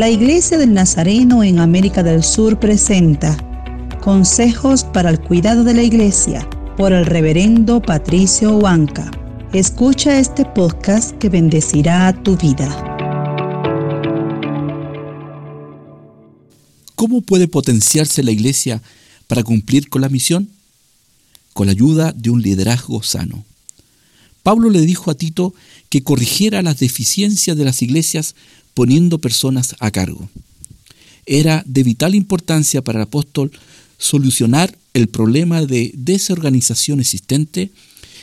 La Iglesia del Nazareno en América del Sur presenta Consejos para el cuidado de la Iglesia por el reverendo Patricio Huanca. Escucha este podcast que bendecirá tu vida. ¿Cómo puede potenciarse la Iglesia para cumplir con la misión? Con la ayuda de un liderazgo sano. Pablo le dijo a Tito que corrigiera las deficiencias de las iglesias poniendo personas a cargo. Era de vital importancia para el apóstol solucionar el problema de desorganización existente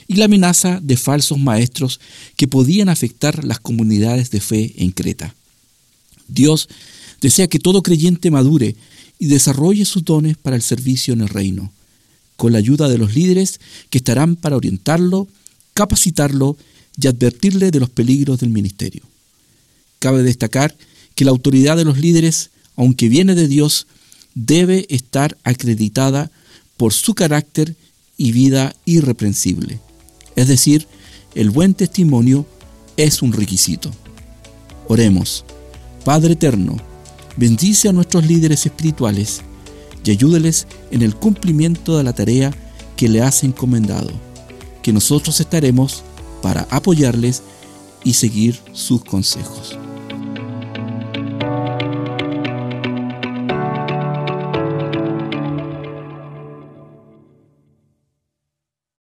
y la amenaza de falsos maestros que podían afectar las comunidades de fe en Creta. Dios desea que todo creyente madure y desarrolle sus dones para el servicio en el reino, con la ayuda de los líderes que estarán para orientarlo, capacitarlo y advertirle de los peligros del ministerio. Cabe destacar que la autoridad de los líderes, aunque viene de Dios, debe estar acreditada por su carácter y vida irreprensible. Es decir, el buen testimonio es un requisito. Oremos. Padre Eterno, bendice a nuestros líderes espirituales y ayúdeles en el cumplimiento de la tarea que le has encomendado, que nosotros estaremos para apoyarles y seguir sus consejos.